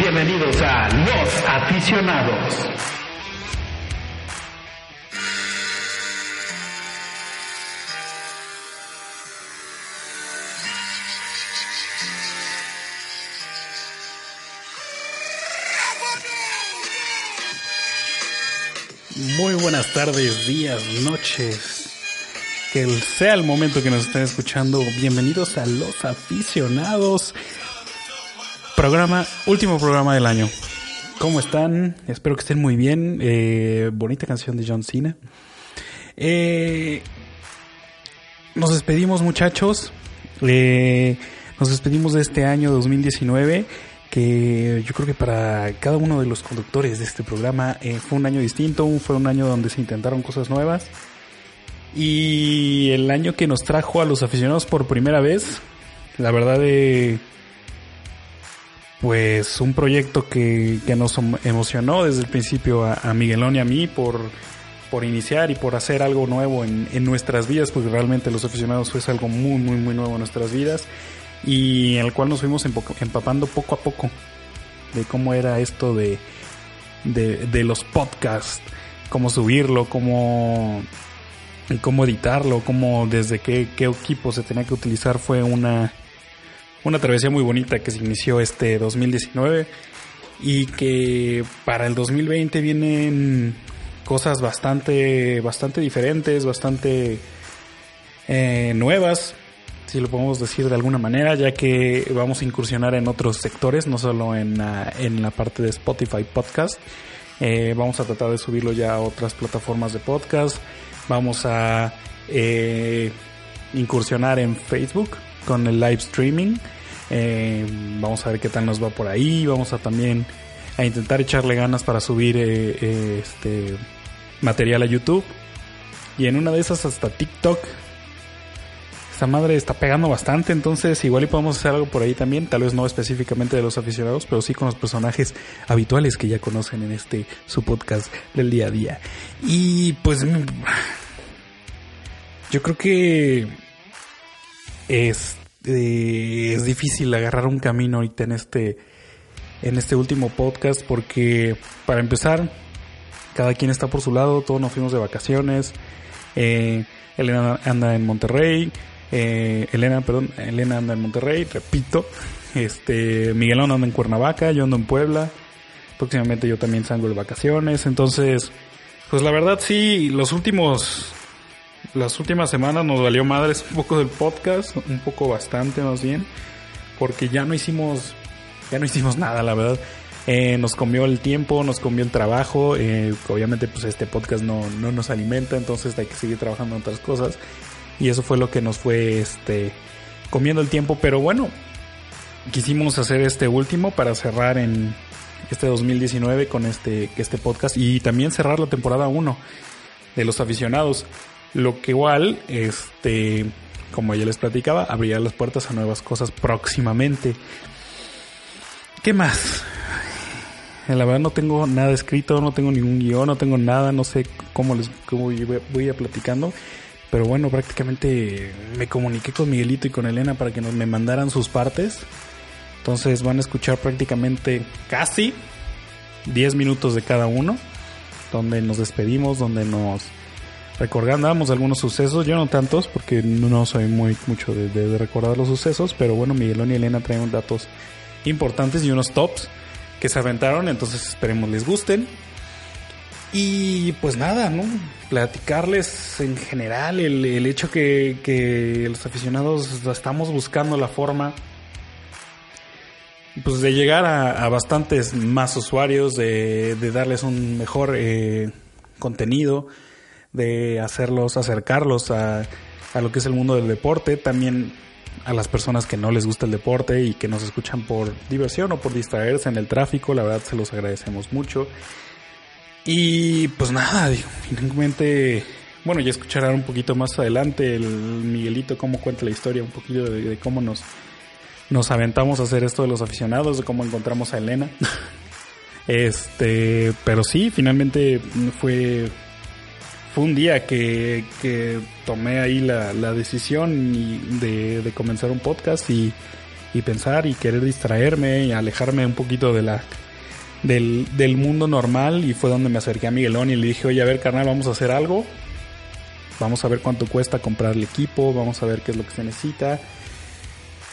Bienvenidos a Los Aficionados. Muy buenas tardes, días, noches. Que sea el momento que nos estén escuchando. Bienvenidos a Los Aficionados. Programa, último programa del año. ¿Cómo están? Espero que estén muy bien. Eh, bonita canción de John Cena. Eh, nos despedimos muchachos. Eh, nos despedimos de este año 2019 que yo creo que para cada uno de los conductores de este programa eh, fue un año distinto, fue un año donde se intentaron cosas nuevas y el año que nos trajo a los aficionados por primera vez, la verdad de pues un proyecto que, que nos emocionó desde el principio a, a, Miguelón y a mí por, por iniciar y por hacer algo nuevo en, en nuestras vidas, porque realmente los aficionados fue algo muy, muy, muy nuevo en nuestras vidas y en el cual nos fuimos empapando poco a poco de cómo era esto de, de, de los podcasts, cómo subirlo, cómo, cómo editarlo, cómo desde qué, qué equipo se tenía que utilizar fue una, una travesía muy bonita que se inició este 2019 y que para el 2020 vienen cosas bastante, bastante diferentes, bastante eh, nuevas, si lo podemos decir de alguna manera, ya que vamos a incursionar en otros sectores, no solo en, la, en la parte de Spotify Podcast. Eh, vamos a tratar de subirlo ya a otras plataformas de podcast. Vamos a eh, incursionar en Facebook con el live streaming. Eh, vamos a ver qué tal nos va por ahí. Vamos a también a intentar echarle ganas para subir este material a YouTube. Y en una de esas hasta TikTok esta madre está pegando bastante, entonces igual y podemos hacer algo por ahí también, tal vez no específicamente de los aficionados, pero sí con los personajes habituales que ya conocen en este su podcast del día a día. Y pues yo creo que es, eh, es difícil agarrar un camino ahorita en este en este último podcast porque para empezar cada quien está por su lado, todos nos fuimos de vacaciones. Eh, Elena anda en Monterrey, eh, Elena, perdón, Elena anda en Monterrey, repito. Este, Miguelón anda en Cuernavaca, yo ando en Puebla. Próximamente yo también salgo de vacaciones. Entonces, pues la verdad sí, los últimos, las últimas semanas nos valió madres un poco del podcast, un poco bastante más bien, porque ya no hicimos, ya no hicimos nada, la verdad. Eh, nos comió el tiempo, nos comió el trabajo. Eh, obviamente, pues este podcast no, no nos alimenta, entonces hay que seguir trabajando en otras cosas y eso fue lo que nos fue este comiendo el tiempo, pero bueno, quisimos hacer este último para cerrar en este 2019 con este este podcast y también cerrar la temporada 1 de los aficionados, lo que igual este como ya les platicaba, abrirá las puertas a nuevas cosas próximamente. ¿Qué más? La verdad no tengo nada escrito, no tengo ningún guion, no tengo nada, no sé cómo les cómo voy a platicando. Pero bueno, prácticamente me comuniqué con Miguelito y con Elena para que nos me mandaran sus partes. Entonces van a escuchar prácticamente casi 10 minutos de cada uno, donde nos despedimos, donde nos recordamos algunos sucesos. Yo no tantos, porque no soy muy mucho de, recordar los sucesos, pero bueno, Miguelón y Elena traen datos importantes y unos tops que se aventaron, entonces esperemos les gusten. Y pues nada, ¿no? Platicarles en general el, el hecho que, que, los aficionados estamos buscando la forma pues de llegar a, a bastantes más usuarios, de, de darles un mejor eh, contenido, de hacerlos, acercarlos a, a, lo que es el mundo del deporte. También a las personas que no les gusta el deporte y que nos escuchan por diversión o por distraerse en el tráfico. La verdad se los agradecemos mucho. Y pues nada, finalmente, bueno, ya escucharán un poquito más adelante el Miguelito cómo cuenta la historia, un poquito de, cómo nos, nos aventamos a hacer esto de los aficionados, de cómo encontramos a Elena. este, pero sí, finalmente fue fue un día que, que tomé ahí la, la decisión de, de, comenzar un podcast y, y, pensar y querer distraerme y alejarme un poquito de la del, del mundo normal y fue donde me acerqué a Miguelón y le dije, oye, a ver, carnal, vamos a hacer algo. Vamos a ver cuánto cuesta comprar el equipo, vamos a ver qué es lo que se necesita.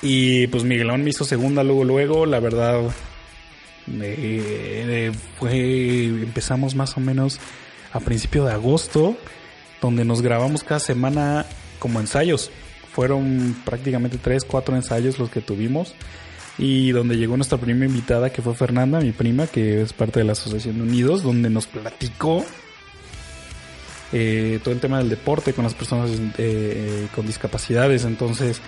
Y pues Miguelón me hizo segunda luego, luego, la verdad, eh, fue, empezamos más o menos a principio de agosto, donde nos grabamos cada semana como ensayos. Fueron prácticamente tres, cuatro ensayos los que tuvimos y donde llegó nuestra primera invitada que fue Fernanda, mi prima, que es parte de la Asociación Unidos, donde nos platicó eh, todo el tema del deporte con las personas eh, con discapacidades. Entonces,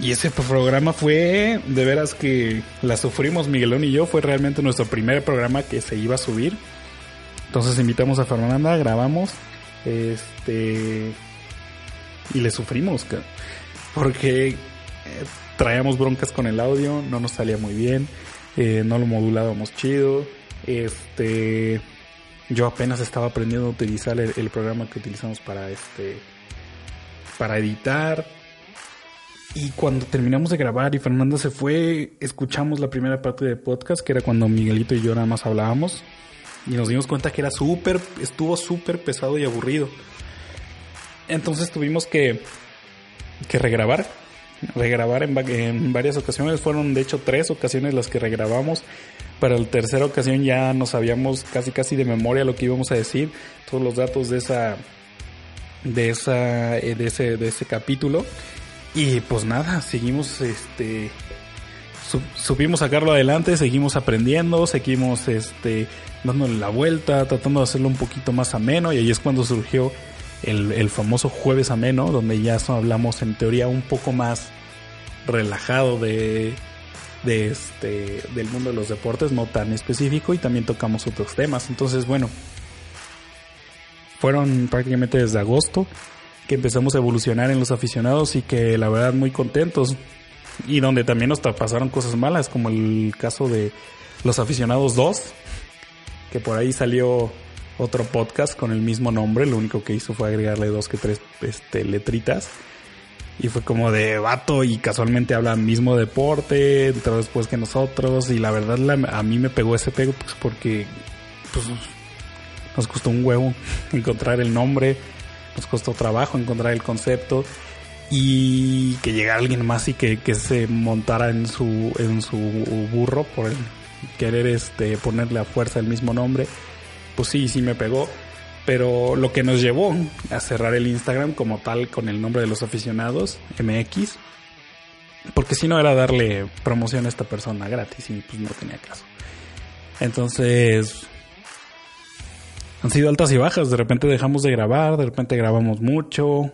y ese programa fue de veras que la sufrimos Miguelón y yo, fue realmente nuestro primer programa que se iba a subir. Entonces invitamos a Fernanda, grabamos, este, y le sufrimos, porque eh, traíamos broncas con el audio, no nos salía muy bien, eh, no lo modulábamos chido, este, yo apenas estaba aprendiendo a utilizar el, programa que utilizamos para este, para editar. Y cuando terminamos de grabar y Fernanda se fue, escuchamos la primera parte del podcast, que era cuando Miguelito y yo nada más hablábamos. Y nos dimos cuenta que era súper, estuvo súper pesado y aburrido. Entonces tuvimos que, que regrabar. Regrabar en, varias ocasiones. Fueron de hecho tres ocasiones las que regrabamos. Para la tercera ocasión ya nos sabíamos casi casi de memoria lo que íbamos a decir. Todos los datos de esa. de esa. Eh, de ese, de ese capítulo. Y pues nada, seguimos este supimos sacarlo adelante, seguimos aprendiendo, seguimos este, dándole la vuelta, tratando de hacerlo un poquito más ameno y ahí es cuando surgió el, famoso jueves ameno, donde ya hablamos en teoría un poco más relajado de, de este, del mundo de los deportes, no tan específico y también tocamos otros temas. Entonces, bueno, fueron prácticamente desde agosto que empezamos a evolucionar en los aficionados y que la verdad muy contentos y donde también nos pasaron cosas malas, como el caso de Los Aficionados 2, que por ahí salió otro podcast con el mismo nombre, lo único que hizo fue agregarle dos que tres este, letritas. Y fue como de vato y casualmente habla mismo deporte, entró después que nosotros y la verdad a mí me pegó ese pego pues porque pues, nos costó un huevo encontrar el nombre, nos costó trabajo encontrar el concepto y que llegara alguien más y que, se montara en su, en su burro por querer este, ponerle a fuerza el mismo nombre, pues sí, sí me pegó. Pero lo que nos llevó a cerrar el Instagram como tal con el nombre de los aficionados, MX, porque si no era darle promoción a esta persona gratis y pues no tenía caso. Entonces, han sido altas y bajas, de repente dejamos de grabar, de repente grabamos mucho,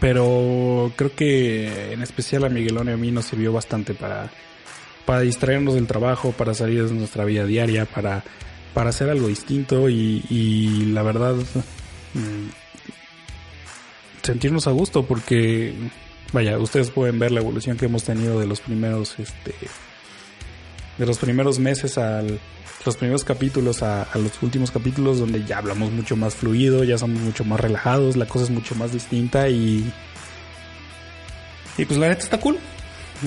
pero creo que en especial a Miguelón y a mí nos sirvió bastante para, para distraernos del trabajo, para salir de nuestra vida diaria, para, para hacer algo distinto y, y la verdad mm, sentirnos a gusto porque vaya, ustedes pueden ver la evolución que hemos tenido de los primeros este de los primeros meses al los primeros capítulos a, los últimos capítulos donde ya hablamos mucho más fluido, ya somos mucho más relajados, la cosa es mucho más distinta y... Y pues la neta está cool.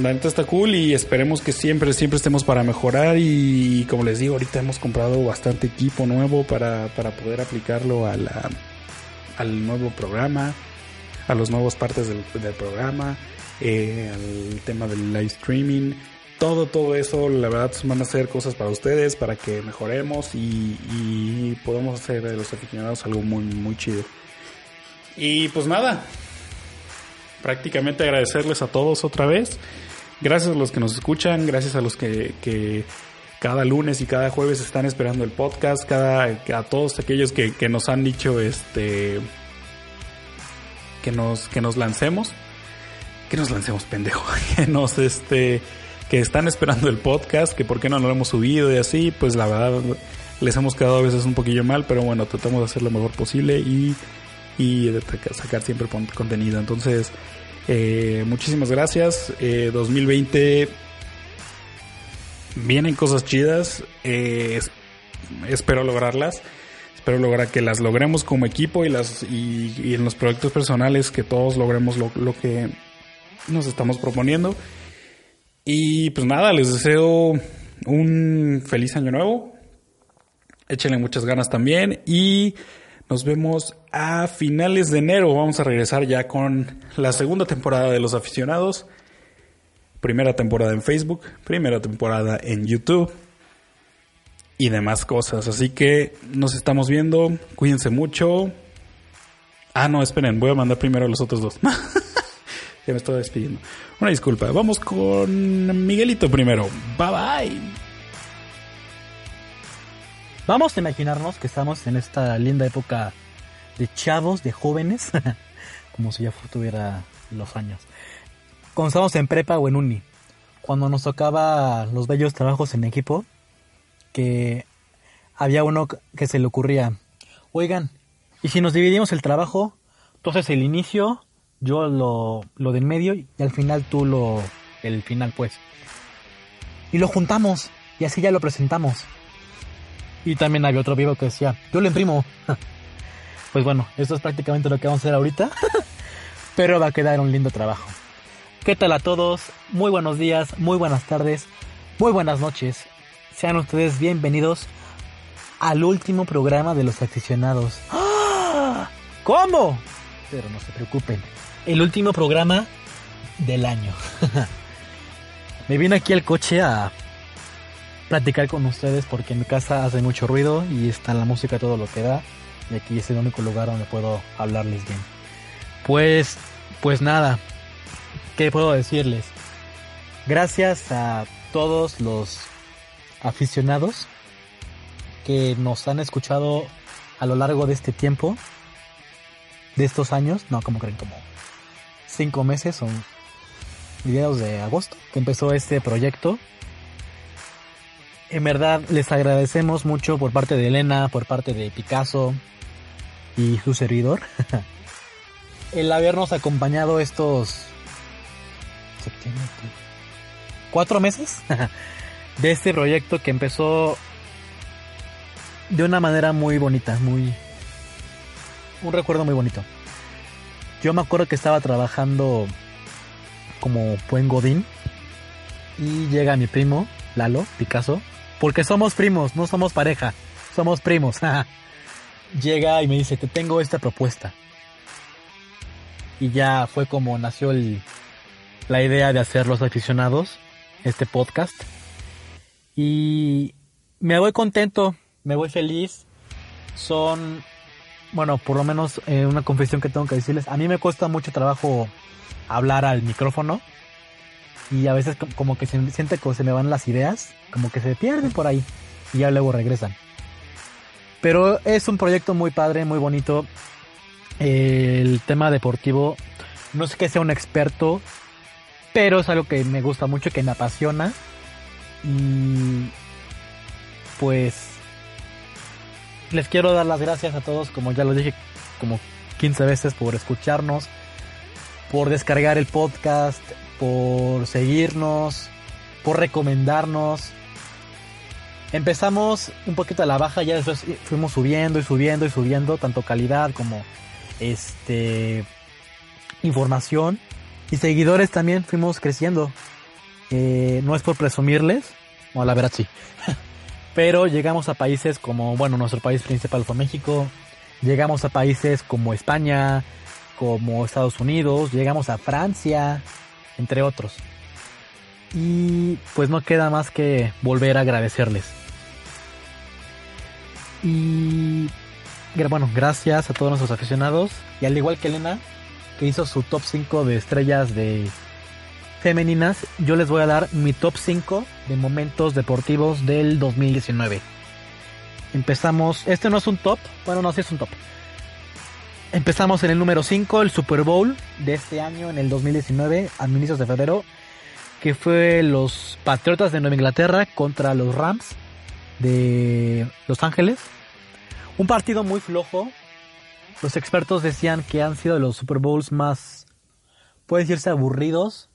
La neta está cool y esperemos que siempre, siempre estemos para mejorar y como les digo, ahorita hemos comprado bastante equipo nuevo para, para poder aplicarlo a la, al nuevo programa, a las nuevas partes del, programa, eh, al tema del live streaming todo, todo eso, la verdad, van a ser cosas para ustedes, para que mejoremos y, y podamos hacer de los aficionados algo muy, muy chido. Y pues nada, prácticamente agradecerles a todos otra vez. Gracias a los que nos escuchan, gracias a los que, cada lunes y cada jueves están esperando el podcast, cada, a todos aquellos que, que nos han dicho este que nos, que nos lancemos. que nos lancemos pendejo, que nos este que están esperando el podcast, que por qué no lo hemos subido y así, pues la verdad les hemos quedado a veces un poquillo mal, pero bueno, tratamos de hacer lo mejor posible y, y de sacar siempre contenido. Entonces, eh, muchísimas gracias. 2020 eh, vienen cosas chidas. Eh, espero lograrlas. Espero lograr que las logremos como equipo y las y, en los proyectos personales que todos logremos lo, lo que nos estamos proponiendo. Y pues nada, les deseo un feliz año nuevo. Échenle muchas ganas también y nos vemos a finales de enero. Vamos a regresar ya con la segunda temporada de Los Aficionados. Primera temporada en Facebook, primera temporada en YouTube y demás cosas. Así que nos estamos viendo. Cuídense mucho. Ah, no, esperen, voy a mandar primero a los otros dos. ya me estoy despidiendo. Una disculpa. Vamos con Miguelito primero. Bye bye. Vamos a imaginarnos que estamos en esta linda época de chavos, de jóvenes, como si ya tuviera los años. Cuando estábamos en prepa o en uni, cuando nos tocaba los bellos trabajos en equipo, que había uno que se le ocurría, oigan, ¿y si nos dividimos el trabajo? Entonces el inicio, yo lo, lo del medio y al final tú lo, el final pues. Y lo juntamos y así ya lo presentamos. Y también había otro vivo que decía, yo lo imprimo. pues bueno, esto es prácticamente lo que vamos a hacer ahorita. Pero va a quedar un lindo trabajo. ¿Qué tal a todos? Muy buenos días, muy buenas tardes, muy buenas noches. Sean ustedes bienvenidos al último programa de los aficionados. ¡Ah! ¿Cómo? Pero no se preocupen. El último programa del año. Me vine aquí al coche a platicar con ustedes porque en mi casa hace mucho ruido y está la música todo lo que da. Y aquí es el único lugar donde puedo hablarles bien. Pues, pues nada. ¿Qué puedo decirles? Gracias a todos los aficionados que nos han escuchado a lo largo de este tiempo, de estos años, no, como creen, como cinco meses, son mediados de agosto que empezó este proyecto en verdad les agradecemos mucho por parte de Elena, por parte de Picasso y su servidor. el habernos acompañado estos cuatro meses de este proyecto que empezó de una manera muy bonita, muy un recuerdo muy bonito. Yo me acuerdo que estaba trabajando como buen godín y llega mi primo Lalo Picasso porque somos primos, no somos pareja, somos primos. Llega y me dice, te tengo esta propuesta. Y ya fue como nació la idea de hacer los aficionados, este podcast. Y me voy contento, me voy feliz. Son, bueno, por lo menos eh, una confesión que tengo que decirles. A mí me cuesta mucho trabajo hablar al micrófono y a veces como que se siente que se me van las ideas, como que se pierden por ahí y ya luego regresan. Pero es un proyecto muy padre, muy bonito. El tema deportivo, no sé que sea un experto, pero es algo que me gusta mucho, que me apasiona. Y pues les quiero dar las gracias a todos, como ya lo dije como 15 veces, por escucharnos, por descargar el podcast, por seguirnos, por recomendarnos. Empezamos un poquito a la baja, ya después fuimos subiendo y subiendo y subiendo, tanto calidad como este información y seguidores también fuimos creciendo. Eh, no es por presumirles, o la verdad sí, pero llegamos a países como, bueno, nuestro país principal fue México, llegamos a países como España, como Estados Unidos, llegamos a Francia, entre otros. Y pues no queda más que volver a agradecerles. Y bueno, gracias a todos nuestros aficionados. Y al igual que Elena, que hizo su top 5 de estrellas de femeninas, yo les voy a dar mi top 5 de momentos deportivos del 2019. Empezamos, este no es un top, bueno no, sí es un top. Empezamos en el número 5, el Super Bowl de este año, en el 2019, a inicios de febrero, que fue los Patriotas de Nueva Inglaterra contra los Rams de Los Ángeles. Un partido muy flojo. Los expertos decían que han sido los Super Bowls más, puede decirse, aburridos,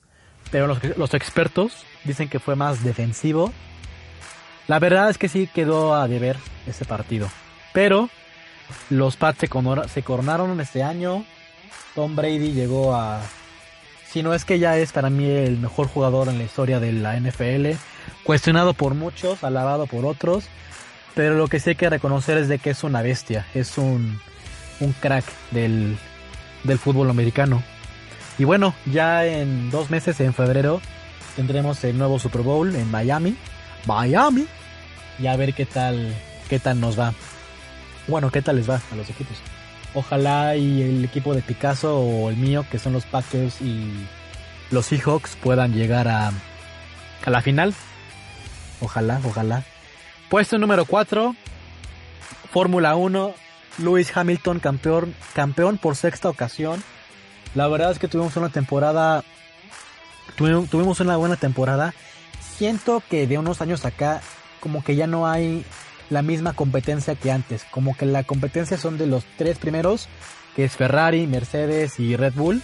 pero los, los expertos dicen que fue más defensivo. La verdad es que sí quedó a deber ese partido. Pero los Pats se, se coronaron este año. Tom Brady llegó a... Si no es que ya es para mí el mejor jugador en la historia de la NFL. Cuestionado por muchos, alabado por otros. Pero lo que sí hay que reconocer es de que es una bestia. Es un, un crack del, del fútbol americano. Y bueno, ya en dos meses, en febrero, tendremos el nuevo Super Bowl en Miami. Miami. Y a ver qué tal, qué tal nos va. Bueno, qué tal les va a los equipos. Ojalá y el equipo de Picasso o el mío, que son los Packers y los Seahawks, puedan llegar a, a la final. Ojalá, ojalá. Puesto número 4, Fórmula 1, Lewis Hamilton campeón, campeón por sexta ocasión. La verdad es que tuvimos una temporada, tuvimos una buena temporada. Siento que de unos años acá, como que ya no hay la misma competencia que antes. Como que la competencia son de los tres primeros, que es Ferrari, Mercedes y Red Bull.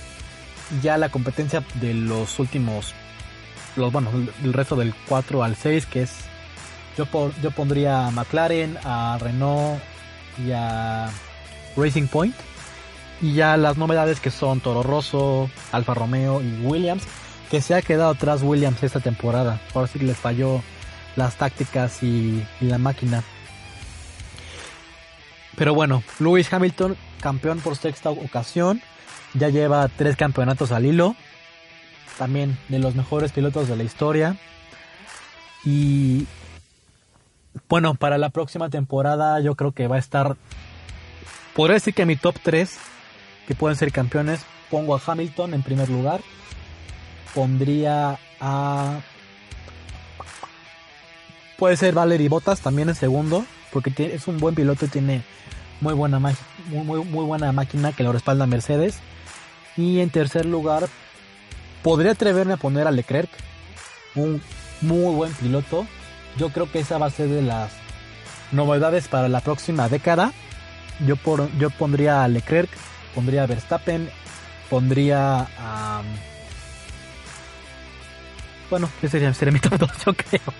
Ya la competencia de los últimos, los bueno, el resto del 4 al 6, que es yo, yo pondría a McLaren, a Renault y a Racing Point. Y ya las novedades que son Toro Rosso, Alfa Romeo y Williams, que se ha quedado atrás Williams esta temporada. Ahora sí les falló las tácticas y, la máquina. Pero bueno, Lewis Hamilton, campeón por sexta ocasión, ya lleva tres campeonatos al hilo. También de los mejores pilotos de la historia. Y bueno, para la próxima temporada yo creo que va a estar... Podría decir que mi top 3 que pueden ser campeones, pongo a Hamilton en primer lugar. Pondría a Puede ser Valery Bottas también en segundo, porque es un buen piloto y tiene muy buena, muy, muy, buena máquina que lo respalda Mercedes. Y en tercer lugar, podría atreverme a poner a Leclerc, un muy buen piloto. Yo creo que esa va a ser de las novedades para la próxima década. Yo, por, yo pondría a Leclerc, pondría a Verstappen, pondría a... bueno, ese sería, sería mi top 2, yo creo.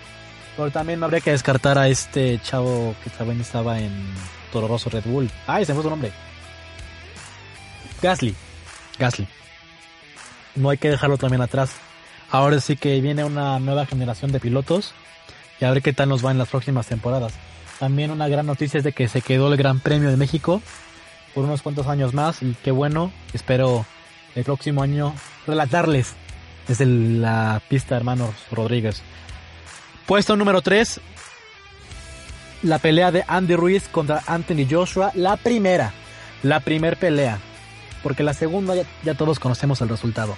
Pero también habría que descartar a este chavo que también estaba en Toro Red Bull. Ay, se fue su nombre. Gasly. Gasly. No hay que dejarlo también atrás. Ahora sí que viene una nueva generación de pilotos. Y a ver qué tal nos va en las próximas temporadas. También una gran noticia es de que se quedó el Gran Premio de México por unos cuantos años más. Y qué bueno. Espero el próximo año relatarles desde la pista hermanos Rodríguez. Puesto número 3, la pelea de Andy Ruiz contra Anthony Joshua. La primera, la primer pelea. Porque la segunda ya, todos conocemos el resultado.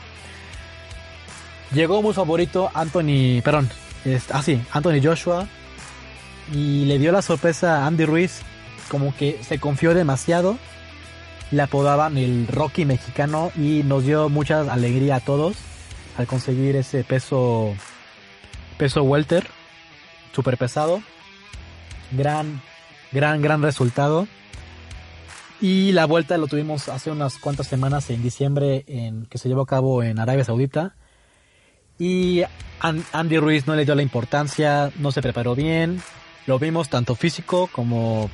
Llegó muy favorito Anthony, perdón, ah sí, Anthony Joshua. Y le dio la sorpresa a Andy Ruiz. Como que se confió demasiado. Le apodaban el Rocky mexicano y nos dio mucha alegría a todos al conseguir ese peso peso welter super pesado. Gran, gran, gran resultado. Y la vuelta lo tuvimos hace unas cuantas semanas en diciembre en, que se llevó a cabo en Arabia Saudita. Y Andy Ruiz no le dio la importancia, no se preparó bien. Lo vimos tanto físico como,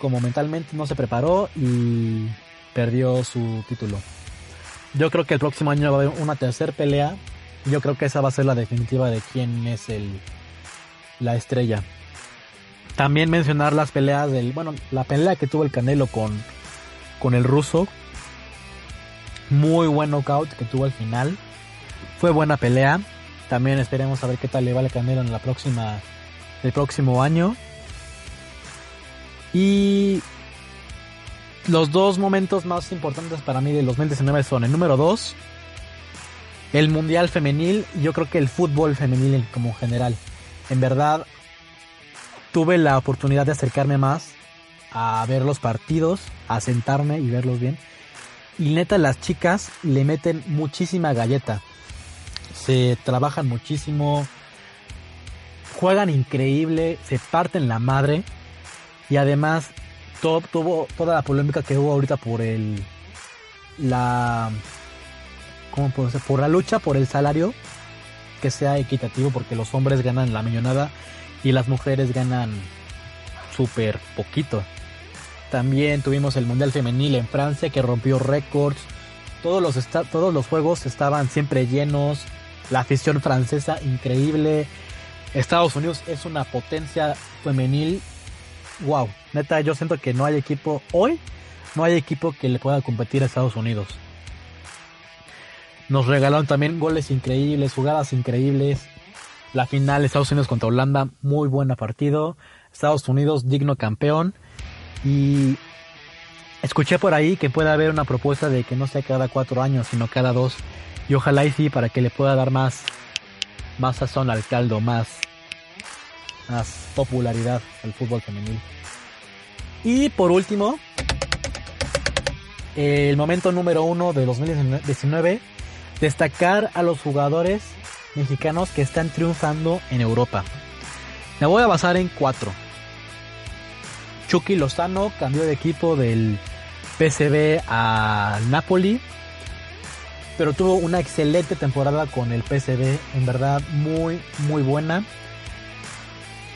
como mentalmente no se preparó y perdió su título. Yo creo que el próximo año va a haber una tercera pelea yo creo que esa va a ser la definitiva de quién es el la estrella. También mencionar las peleas del, bueno, la pelea que tuvo el Canelo con con el ruso. Muy buen knockout que tuvo al final. Fue buena pelea. También esperemos a ver qué tal le va al Canelo en la próxima el próximo año. Y los dos momentos más importantes para mí del 2019 son el número 2, el mundial femenil, yo creo que el fútbol femenil como general. En verdad, tuve la oportunidad de acercarme más a ver los partidos, a sentarme y verlos bien. Y neta, las chicas le meten muchísima galleta. Se trabajan muchísimo, juegan increíble, se parten la madre. Y además, todo, tuvo toda la polémica que hubo ahorita por el. La. ¿Cómo puedo decir? Por la lucha por el salario que sea equitativo, porque los hombres ganan la millonada y las mujeres ganan súper poquito. También tuvimos el Mundial Femenil en Francia que rompió récords. Todos los, todos los juegos estaban siempre llenos. La afición francesa increíble. Estados Unidos es una potencia femenil. Wow, neta, yo siento que no hay equipo hoy, no hay equipo que le pueda competir a Estados Unidos. Nos regalaron también goles increíbles, jugadas increíbles. La final Estados Unidos contra Holanda, muy buena partido. Estados Unidos digno campeón. Y escuché por ahí que puede haber una propuesta de que no sea cada cuatro años, sino cada dos. Y ojalá y sí, para que le pueda dar más, más sazón al caldo, más, más popularidad al fútbol femenil. Y por último, el momento número uno de 2019, destacar a los jugadores mexicanos que están triunfando en Europa. Me voy a basar en cuatro. Chucky Lozano cambió de equipo del PSV a Napoli, pero tuvo una excelente temporada con el PSV, en verdad muy muy buena.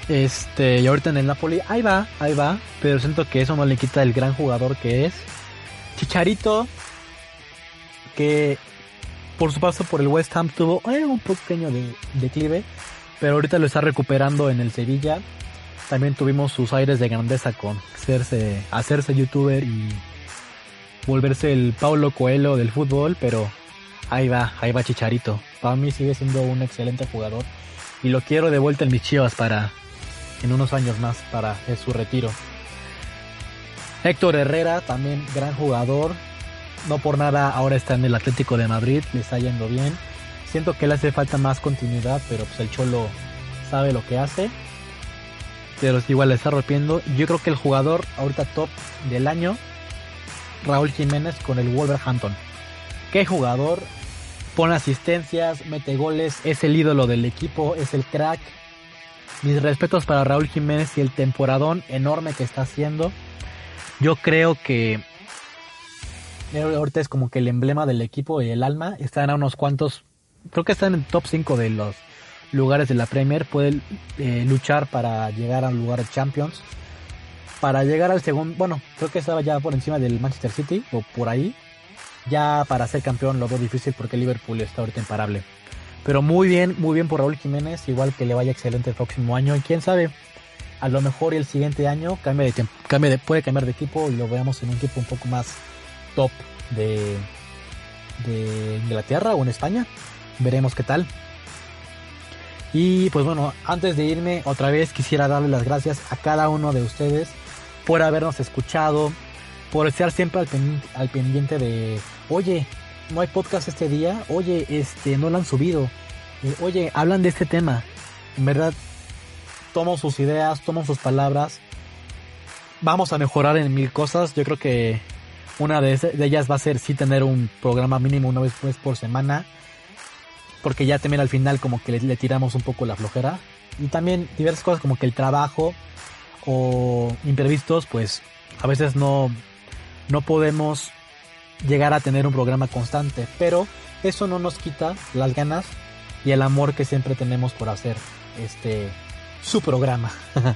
Este, y ahorita en el Napoli, ahí va, ahí va, pero siento que eso no le quita el gran jugador que es. Chicharito, que por su paso por el West Ham tuvo eh, un pequeño declive, pero ahorita lo está recuperando en el Sevilla también tuvimos sus aires de grandeza con hacerse, hacerse youtuber y volverse el Paulo Coelho del fútbol, pero ahí va, ahí va Chicharito. Para mí sigue siendo un excelente jugador y lo quiero de vuelta en mis chivas para en unos años más para su retiro. Héctor Herrera, también gran jugador. No por nada ahora está en el Atlético de Madrid, le está yendo bien. Siento que le hace falta más continuidad, pero pues el Cholo sabe lo que hace pero igual le está rompiendo. Yo creo que el jugador ahorita top del año, Raúl Jiménez con el Wolverhampton. Qué jugador, pone asistencias, mete goles, es el ídolo del equipo, es el crack. Mis respetos para Raúl Jiménez y el temporadón enorme que está haciendo. Yo creo que ahorita es como que el emblema del equipo y el alma. Están a unos cuantos, creo que están en el top 5 de los lugares de la Premier, puede eh, luchar para llegar al lugar de Champions. Para llegar al segundo, bueno, creo que estaba ya por encima del Manchester City o por ahí. Ya para ser campeón lo veo difícil porque Liverpool está ahorita imparable. Pero muy bien, muy bien por Raúl Jiménez, igual que le vaya excelente el próximo año. Y quién sabe, a lo mejor el siguiente año cambie de, cambie de, puede cambiar de equipo y lo veamos en un equipo un poco más top de, de Inglaterra o en España. Veremos qué tal. Y pues bueno, antes de irme, otra vez quisiera darle las gracias a cada uno de ustedes por habernos escuchado, por estar siempre al, pendiente, de, oye, no hay podcast este día, oye, este, no lo han subido, eh, oye, hablan de este tema. En verdad, tomo sus ideas, tomo sus palabras. Vamos a mejorar en mil cosas. Yo creo que una de, ellas va a ser sí tener un programa mínimo una vez pues, por semana porque ya también al final como que le, tiramos un poco la flojera. Y también diversas cosas como que el trabajo o imprevistos, pues a veces no, no podemos llegar a tener un programa constante, pero eso no nos quita las ganas y el amor que siempre tenemos por hacer este su programa.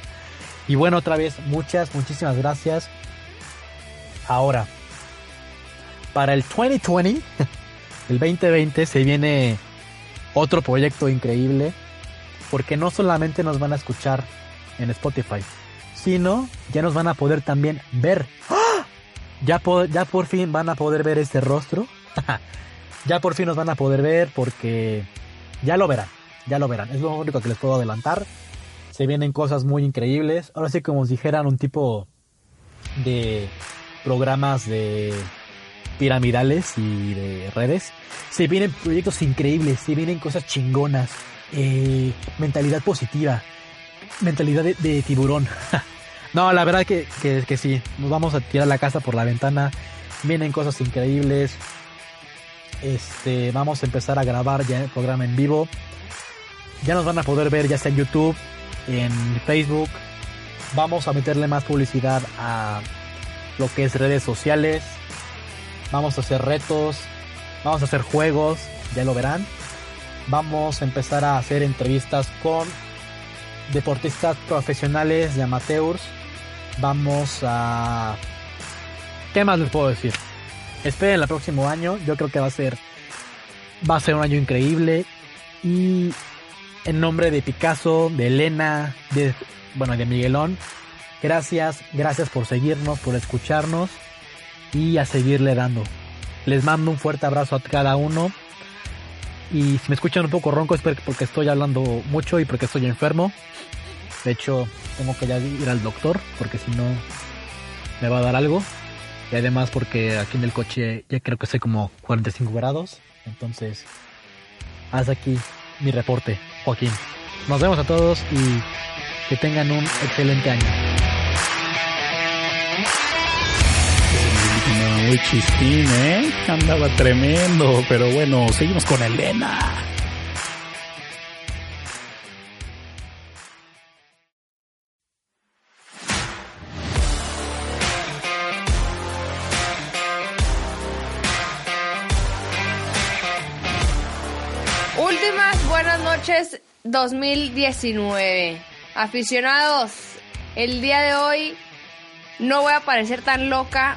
y bueno, otra vez muchas muchísimas gracias. Ahora, para el 2020, el 2020 se viene otro proyecto increíble, porque no solamente nos van a escuchar en Spotify, sino ya nos van a poder también ver. Ya, ya por fin van a poder ver este rostro. ya por fin nos van a poder ver porque ya lo verán, ya lo verán. Es lo único que les puedo adelantar. Se vienen cosas muy increíbles. Ahora sí, como os dijeran, un tipo de programas de piramidales y de redes. Se vienen proyectos increíbles, se vienen cosas chingonas, eh, mentalidad positiva, mentalidad de, tiburón. No, la verdad que, que, que sí, nos vamos a tirar la casa por la ventana, vienen cosas increíbles, este, vamos a empezar a grabar ya el programa en vivo, ya nos van a poder ver ya sea en YouTube, en Facebook, vamos a meterle más publicidad a lo que es redes sociales, vamos a hacer retos, vamos a hacer juegos, ya lo verán, vamos a empezar a hacer entrevistas con deportistas profesionales y amateurs. Vamos a... ¿Qué más les puedo decir? Esperen el próximo año. Yo creo que va a ser... Va a ser un año increíble. Y en nombre de Picasso, de Elena, de... Bueno, de Miguelón. Gracias, gracias por seguirnos, por escucharnos. Y a seguirle dando. Les mando un fuerte abrazo a cada uno. Y si me escuchan un poco ronco es porque estoy hablando mucho y porque estoy enfermo. De hecho, tengo que ya ir al doctor porque si no me va a dar algo. Y además porque aquí en el coche ya creo que estoy como 45 grados. Entonces, haz aquí mi reporte, Joaquín. Nos vemos a todos y que tengan un excelente año. muy chistín, ¿eh? Andaba tremendo, pero bueno, seguimos con Elena. Últimas buenas noches 2019. Aficionados, el día de hoy no voy a parecer tan loca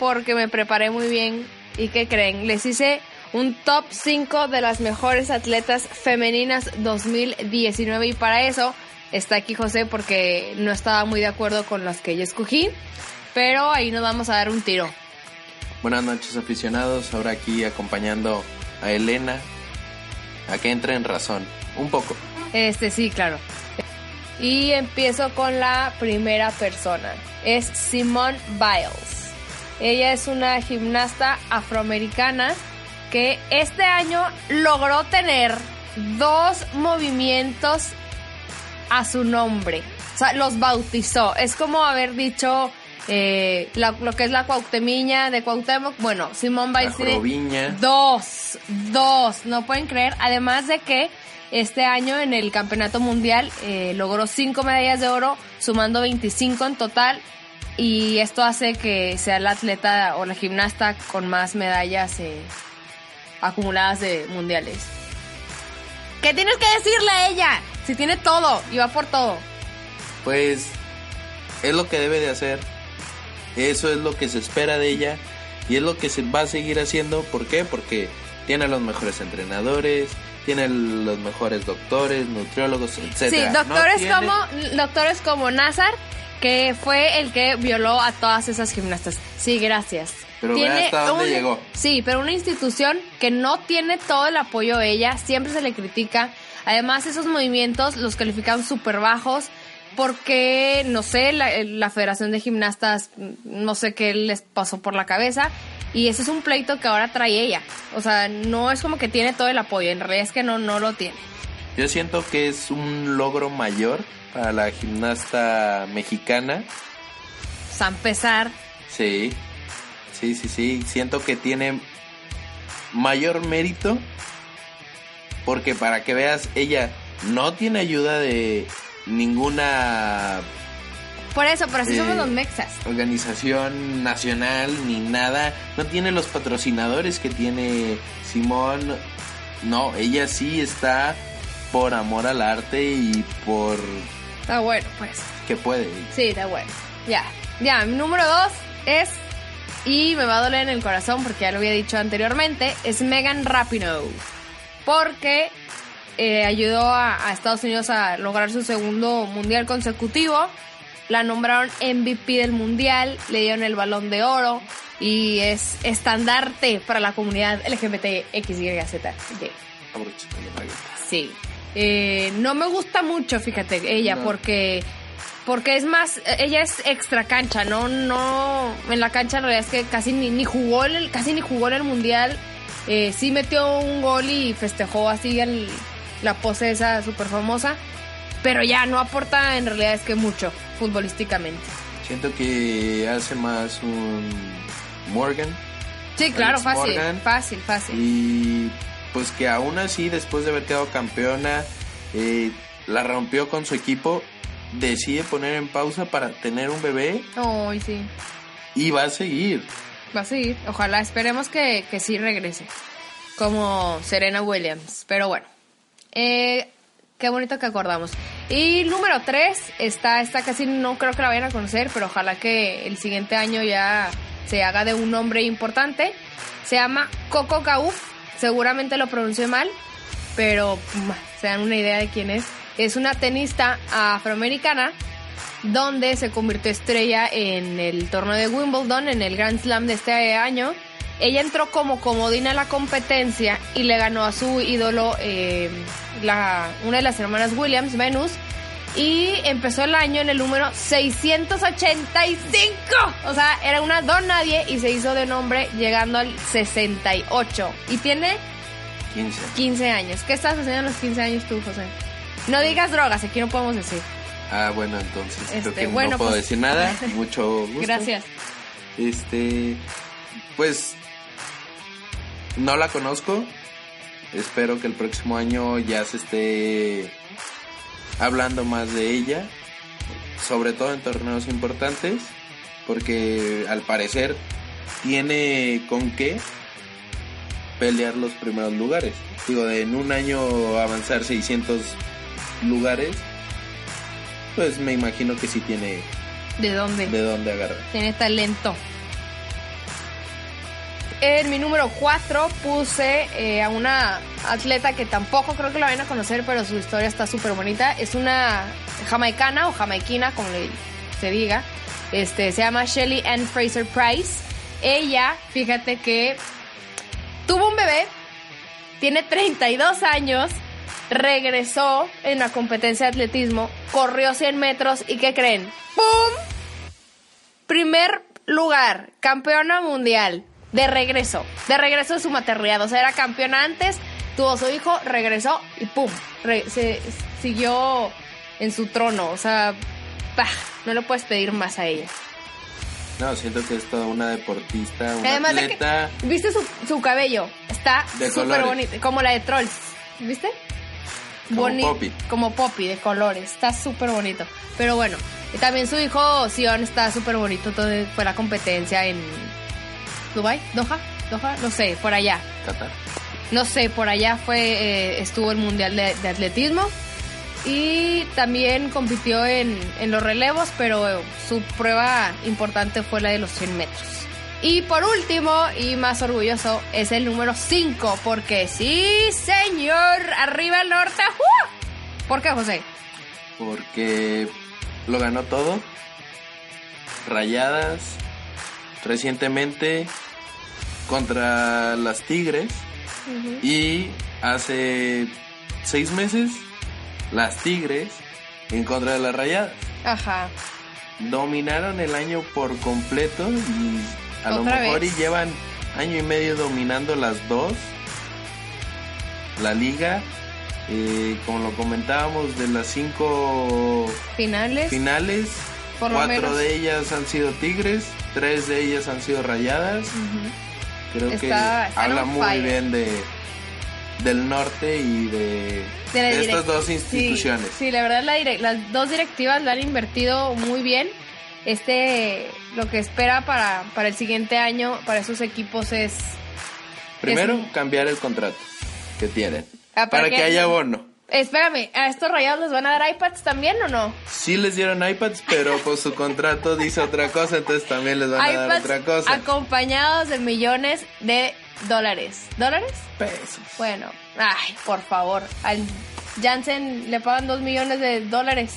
porque me preparé muy bien. ¿Y qué creen? Les hice un top 5 de las mejores atletas femeninas 2019 y para eso está aquí José porque no estaba muy de acuerdo con las que yo escogí, pero ahí nos vamos a dar un tiro. Buenas noches aficionados, ahora aquí acompañando a Elena a que entre en razón, un poco. Este sí, claro. Y empiezo con la primera persona, es Simone Biles. Ella es una gimnasta afroamericana que este año logró tener dos movimientos a su nombre. O sea, los bautizó. Es como haber dicho eh, lo que es la Cuauhtemiña de Cuauhtémoc. Bueno, Simón Biles tiene dos, dos. No pueden creer. Además de que este año en el Campeonato Mundial eh, logró cinco medallas de oro, sumando 25 en total y esto hace que sea la atleta o la gimnasta con más medallas eh, acumuladas de mundiales. ¿Qué tienes que decirle a ella? Si tiene todo y va por todo. Pues es lo que debe de hacer. Eso es lo que se espera de ella y es lo que se va a seguir haciendo. ¿Por qué? Porque tiene a los mejores entrenadores, tiene los mejores doctores, nutriólogos, etc. Sí, doctores como doctores como Nazar que fue el que violó a todas esas gimnastas. Sí, gracias. Pero tiene hasta dónde llegó. Sí, pero una institución que no tiene todo el apoyo a ella, siempre se le critica. Además, esos movimientos los calificaron súper bajos porque, no sé, la, la, Federación de Gimnastas, no sé qué les pasó por la cabeza. Y ese es un pleito que ahora trae ella. O sea, no es como que tiene todo el apoyo, en realidad es que no, no lo tiene. Yo siento que es un logro mayor a la gimnasta mexicana. San Pesar. Sí, sí, sí, sí. Siento que tiene mayor mérito porque para que veas, ella no tiene ayuda de ninguna... Por eso, pero así somos eh, los mexas. Organización nacional ni nada. No tiene los patrocinadores que tiene Simón. No, ella sí está por amor al arte y por Está bueno, pues. Que puede. Sí, está bueno. Ya. Ya, mi número dos es. Y me va a doler en el corazón porque ya lo había dicho anteriormente. Es Megan Rapinoe. Porque eh, ayudó a, Estados Unidos a lograr su segundo mundial consecutivo. La nombraron MVP del mundial. Le dieron el balón de oro. Y es estandarte para la comunidad LGBTXYZ. Sí. Eh, no me gusta mucho, fíjate, ella, porque porque es más, ella es extra cancha, no, no, en la cancha en realidad es que casi ni, ni jugó en el, casi ni jugó en el mundial, eh, sí metió un gol y festejó así el, la pose esa súper famosa, pero ya no aporta en realidad es que mucho futbolísticamente. Siento que hace más un Morgan. Sí, claro, fácil, Morgan. fácil, fácil. Y pues que aún así, después de haber quedado campeona, eh, la rompió con su equipo, decide poner en pausa para tener un bebé Ay, sí. y va a seguir. Va a seguir. Ojalá, esperemos que, que sí regrese. Como Serena Williams. Pero bueno. Eh, qué bonito que acordamos. Y número 3 está, esta casi no creo que la vayan a conocer, pero ojalá que el siguiente año ya se haga de un nombre importante. Se llama Coco Gauff. Seguramente lo pronuncié mal, pero mm, se dan una idea de quién es. Es una tenista afroamericana donde se convirtió estrella en el torneo de Wimbledon, en el Grand Slam de este año. Ella entró como comodina a la competencia y le ganó a su ídolo, eh, la, una de las hermanas Williams, Venus, y empezó el año en el número 685. O sea, era una don nadie y se hizo de nombre llegando al 68. Y tiene 15. 15 años. ¿Qué estás haciendo a los 15 años tú, José? No digas drogas, aquí no podemos decir. Ah, bueno, entonces creo Este, que bueno, no puedo pues- decir nada. Mucho gusto. Gracias. Este, pues no la conozco. Espero que el próximo año ya se esté hablando más de ella, sobre todo en torneos importantes, porque al parecer tiene con qué pelear los primeros lugares. Digo, de en un año avanzar 600 lugares, pues me imagino que sí tiene ¿De dónde? de dónde agarrar. Tiene talento. En mi número 4 puse eh, a una atleta que tampoco creo que la vayan a conocer, pero su historia está súper bonita. Es una jamaicana o jamaiquina, como le, se diga. Este, se llama Shelly Ann Fraser Price. Ella, fíjate que tuvo un bebé, tiene 32 años, regresó en la competencia de atletismo, corrió 100 metros y ¿qué creen? ¡Pum! Primer lugar, campeona mundial, de regreso, de regreso de su maternidad, o sea, era campeona antes, tuvo su hijo, regresó y ¡pum! Re- se siguió en su trono, o sea, ¡pah! no le puedes pedir más a ella. No, siento que es toda una deportista, una Además de que-. ¿Viste su, su cabello? Está De súper bonito, como la de Trolls, ¿viste? Como Boni- Poppy. Como Poppy, de colores, está súper bonito. Pero bueno, y también su hijo Sion está súper bonito, todo fue la competencia en Dubai, Doha, Doha, no sé, por allá. Qatar. No sé, por allá fue eh, estuvo el mundial de, de atletismo y también compitió en, en los relevos, pero su prueba importante fue la de los 100 metros. Y por último, y más orgulloso, es el número 5, porque sí, señor, arriba el norte. ¡uh! ¿Por qué, José? Porque lo ganó todo. Rayadas. Recientemente contra las Tigres. Y hace seis meses las Tigres en contra de las Rayadas. Ajá. Dominaron el año por completo y a lo ¿Otra mejor vez? y llevan año y medio dominando las dos. La liga, eh, como lo comentábamos, de las cinco Finales. finales, Por lo cuatro de ellas han sido Tigres, tres de ellas han sido Rayadas. Creo que Está- habla muy fire. bien de del norte y de, De la de estas dos instituciones. Sí, la verdad la las dos directivas la han invertido muy bien. Este, lo que espera para, para el siguiente año, para esos equipos es... Primero, es- cambiar el contrato que tienen. Ah, para ¿para que qué? haya bono. Espérame, ¿a estos rayados les van a dar iPads también o no? Sí les dieron iPads, pero pues su contrato dice otra cosa, entonces también les van a dar otra cosa. acompañados de millones de dólares. ¿Dólares? Pesos. Bueno, ay, por favor. Al Jansen le pagan dos millones de dólares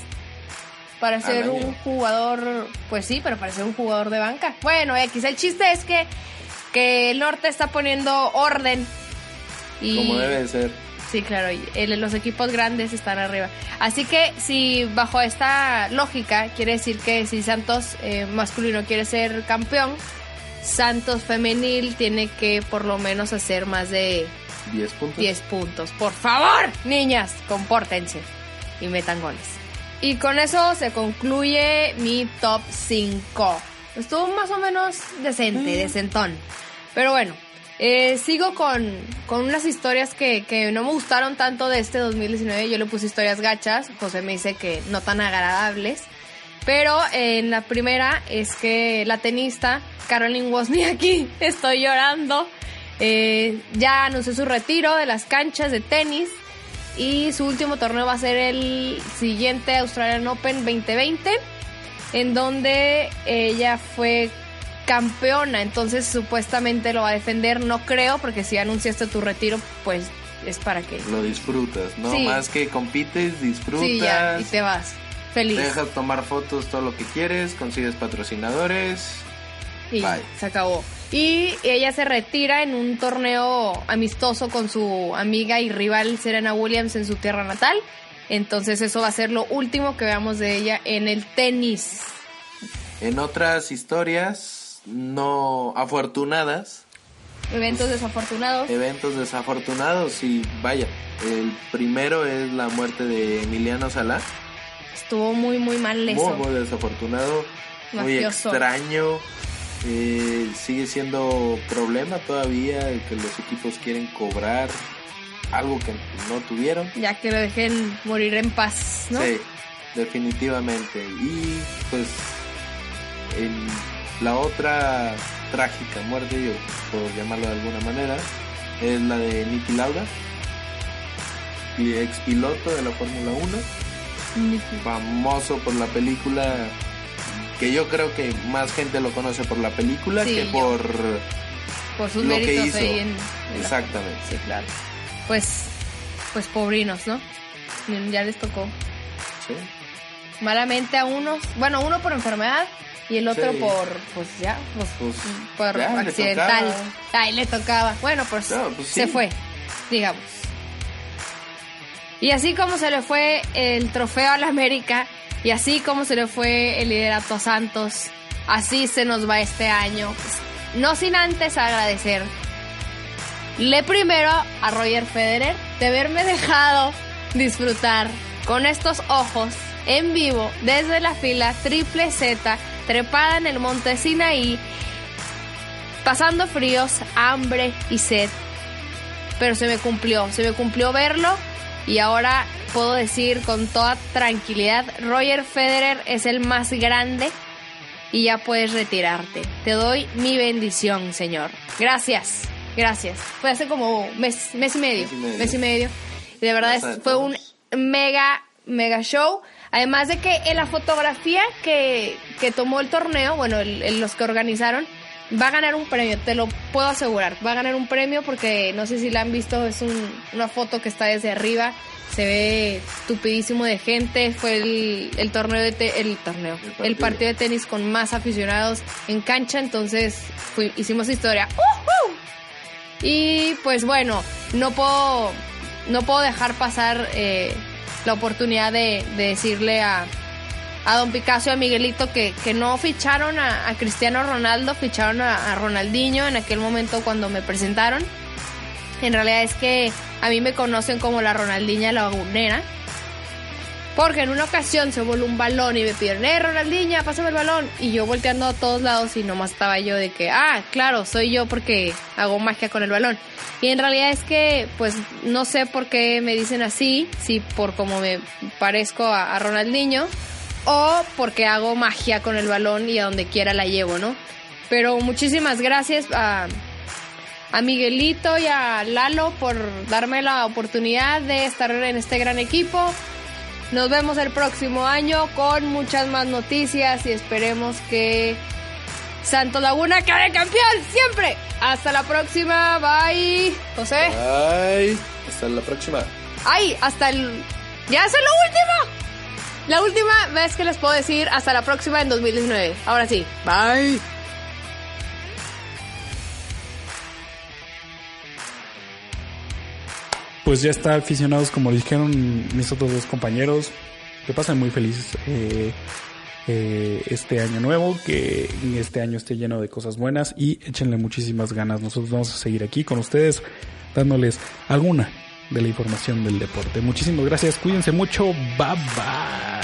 para ser un jugador, pues sí, pero para ser un jugador de banca. Bueno, X, el chiste es que, que el norte está poniendo orden. Y, Como debe de ser. Sí, claro, el- los equipos grandes están arriba. Así que si bajo esta lógica quiere decir que si Santos eh, masculino quiere ser campeón, Santos femenil tiene que por lo menos hacer más de 10 puntos. 10 puntos. Por favor, niñas, compórtense. y metan goles. Y con eso se concluye mi top 5. Estuvo más o menos decente, decentón. Pero bueno, eh, sigo con, con unas historias que, que no me gustaron tanto de este 2019. Yo le puse historias gachas. José me dice que no tan agradables. Pero en la primera es que la tenista Caroline Wozniacki, estoy llorando, eh, ya anunció su retiro de las canchas de tenis y su último torneo va a ser el siguiente Australian Open 2020, en donde ella fue campeona, entonces supuestamente lo va a defender, no creo, porque si anunciaste tu retiro, pues es para que... Lo disfrutas, ¿no? Sí. Más que compites, disfrutas. Sí, ya, y te vas. Feliz. Te dejas tomar fotos, todo lo que quieres, consigues patrocinadores. Y Bye. se acabó. Y ella se retira en un torneo amistoso con su amiga y rival Serena Williams en su tierra natal. Entonces eso va a ser lo último que veamos de ella en el tenis. En otras historias no afortunadas, Eventos desafortunados. eventos desafortunados y vaya, el primero es la muerte de Emiliano Salá. Estuvo muy, muy mal eso. Muy, muy desafortunado, muy extraño. Eh, sigue siendo problema todavía el que los equipos quieren cobrar algo que no tuvieron. Ya que lo dejen morir en paz, ¿no? Sí, definitivamente. Y pues en la otra trágica muerte, yo por llamarlo de alguna manera, es la de Niki Lauda, ex piloto de la Fórmula 1, famoso por la película que yo creo que más gente lo conoce por la película Sí, que por Por sus lo que hizo. en, la- Exactamente. Sí, claro. Pues, pues pobrinos, ¿no? Ya les tocó. ¿sí? malamente a unos, bueno, uno por enfermedad y el otro Sí. por, pues ya, pues, Pues, por ya, accidental. Ahí le tocaba. Bueno, pues, No, pues se fue, digamos. Y así como se le fue el trofeo a la América y así como se le fue el liderato a Santos, así se nos va este año. Pues, no sin antes agradecer le primero a Roger Federer de haberme dejado disfrutar con estos ojos en vivo desde la fila triple Z, trepada en el monte Sinaí, pasando fríos, hambre y sed. Pero se me cumplió, se me cumplió verlo y ahora puedo decir con toda tranquilidad, Roger Federer es el más grande y ya puedes retirarte. Te doy mi bendición, Señor. Gracias, gracias. Fue hace como mes, mes y medio, Mes y medio. mes y medio. Y de verdad fue un mega, mega show. Además de que en la fotografía que, que tomó el torneo, bueno, el- el- los que organizaron, va a ganar un premio, te lo puedo asegurar. Va a ganar un premio porque no sé si la han visto, es un- una foto que está desde arriba. Se ve tupidísimo de gente. Fue el, el torneo de te- el torneo, El el partido. de tenis con más aficionados en cancha. Entonces fui- hicimos historia. ¡Uhú! Y pues bueno, no puedo, no puedo dejar pasar eh, la oportunidad de, de decirle a, a Don Picasso y a Miguelito que, que no ficharon a, a Cristiano Ronaldo, ficharon a, a Ronaldinho en aquel momento cuando me presentaron. En realidad es que a mí me conocen como la Ronaldinha lagunera. Porque en una ocasión se voló un balón y me pidieron, eh, Ronaldinha, pásame el balón. Y yo volteando a todos lados y nomás estaba yo de que, ah, claro, soy yo porque hago magia con el balón. Y en realidad es que, pues, no sé por qué me dicen así, si por cómo me parezco a, Ronaldinho, o porque hago magia con el balón y a donde quiera la llevo, ¿no? Pero muchísimas gracias a Miguelito y a Lalo por darme la oportunidad de estar en este gran equipo. Nos vemos el próximo año con muchas más noticias y esperemos que Santo Laguna quede campeón siempre. Hasta la próxima. Bye. José. Bye. Hasta la próxima. Ay, hasta el... Ya es lo último. La última vez que les puedo decir hasta la próxima en 2019. Ahora sí. Bye. Pues ya está, aficionados, como dijeron mis otros dos compañeros, que pasen muy felices eh, eh, este año nuevo, que este año esté lleno de cosas buenas y échenle muchísimas ganas. Nosotros vamos a seguir aquí con ustedes, dándoles alguna, de la información del deporte. Muchísimas gracias, cuídense mucho, bye bye.